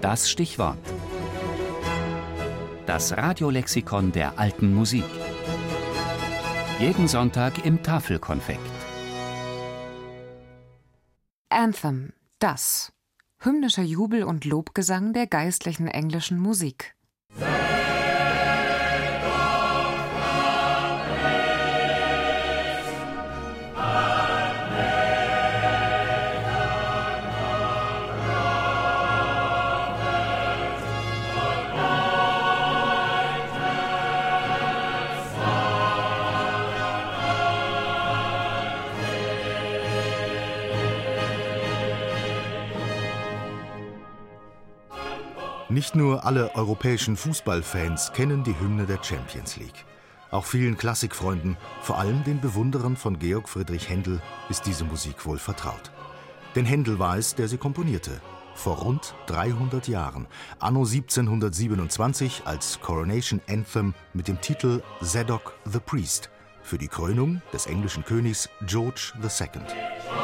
Das Stichwort. Das Radiolexikon der alten Musik. Jeden Sonntag im Tafelkonfekt. Anthem, das. Hymnischer Jubel und Lobgesang der geistlichen englischen Musik. Nicht nur alle europäischen Fußballfans kennen die Hymne der Champions League. Auch vielen Klassikfreunden, vor allem den Bewunderern von Georg Friedrich Händel, ist diese Musik wohl vertraut. Denn Händel war es, der sie komponierte. Vor rund 300 Jahren, anno 1727, als Coronation Anthem mit dem Titel Zadok the Priest für die Krönung des englischen Königs George II.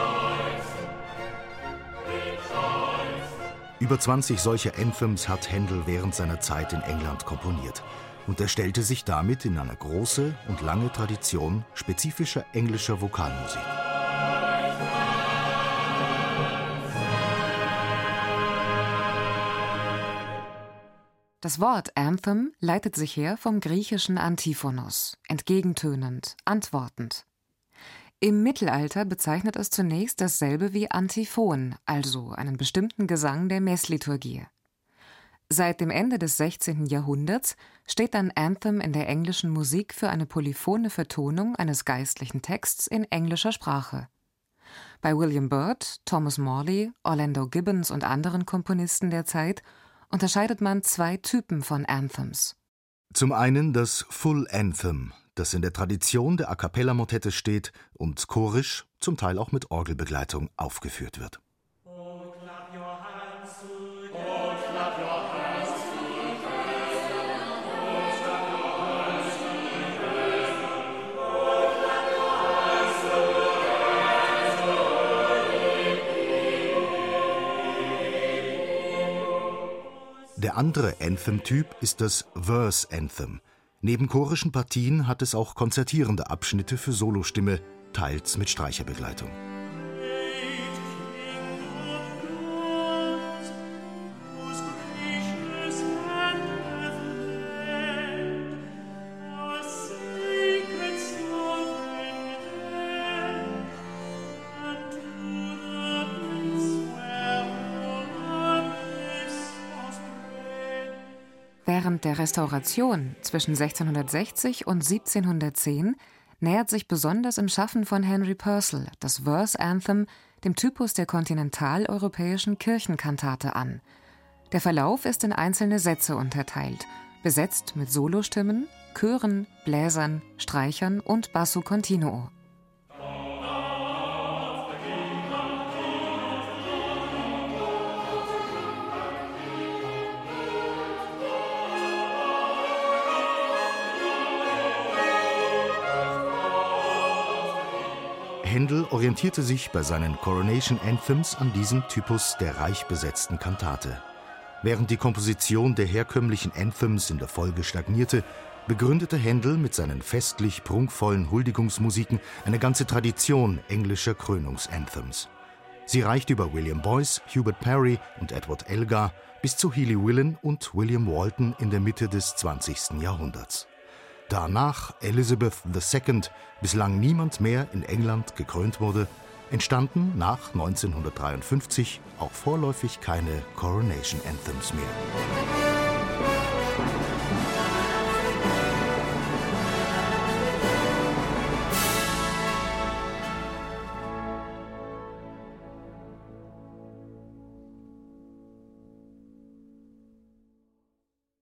Über 20 solcher Anthems hat Händel während seiner Zeit in England komponiert und er stellte sich damit in eine große und lange Tradition spezifischer englischer Vokalmusik. Das Wort Anthem leitet sich her vom griechischen Antiphonos, entgegentönend, antwortend. Im Mittelalter bezeichnet es zunächst dasselbe wie Antiphon, also einen bestimmten Gesang der Messliturgie. Seit dem Ende des 16. Jahrhunderts steht ein Anthem in der englischen Musik für eine polyphone Vertonung eines geistlichen Texts in englischer Sprache. Bei William Byrd, Thomas Morley, Orlando Gibbons und anderen Komponisten der Zeit unterscheidet man zwei Typen von Anthems. Zum einen das Full Anthem, das in der Tradition der A cappella-Motette steht und chorisch, zum Teil auch mit Orgelbegleitung, aufgeführt wird. Der andere Anthem-Typ ist das Verse Anthem, Neben chorischen Partien hat es auch konzertierende Abschnitte für Solostimme, teils mit Streicherbegleitung Während der Restauration zwischen 1660 und 1710 nähert sich besonders im Schaffen von Henry Purcell das Verse Anthem dem Typus der kontinentaleuropäischen Kirchenkantate an. Der Verlauf ist in einzelne Sätze unterteilt, besetzt mit Solostimmen, Chören, Bläsern, Streichern und Basso continuo. Händel orientierte sich bei seinen Coronation Anthems an diesem Typus der reich besetzten Kantate. Während die Komposition der herkömmlichen Anthems in der Folge stagnierte, begründete Händel mit seinen festlich prunkvollen Huldigungsmusiken eine ganze Tradition englischer Krönungsanthems. Sie reicht über William Boyce, Hubert Parry und Edward Elgar bis zu Healy Willen und William Walton in der Mitte des 20. Jahrhunderts. Danach Elizabeth II, bislang niemand mehr in England gekrönt wurde, entstanden nach 1953 auch vorläufig keine Coronation Anthems mehr.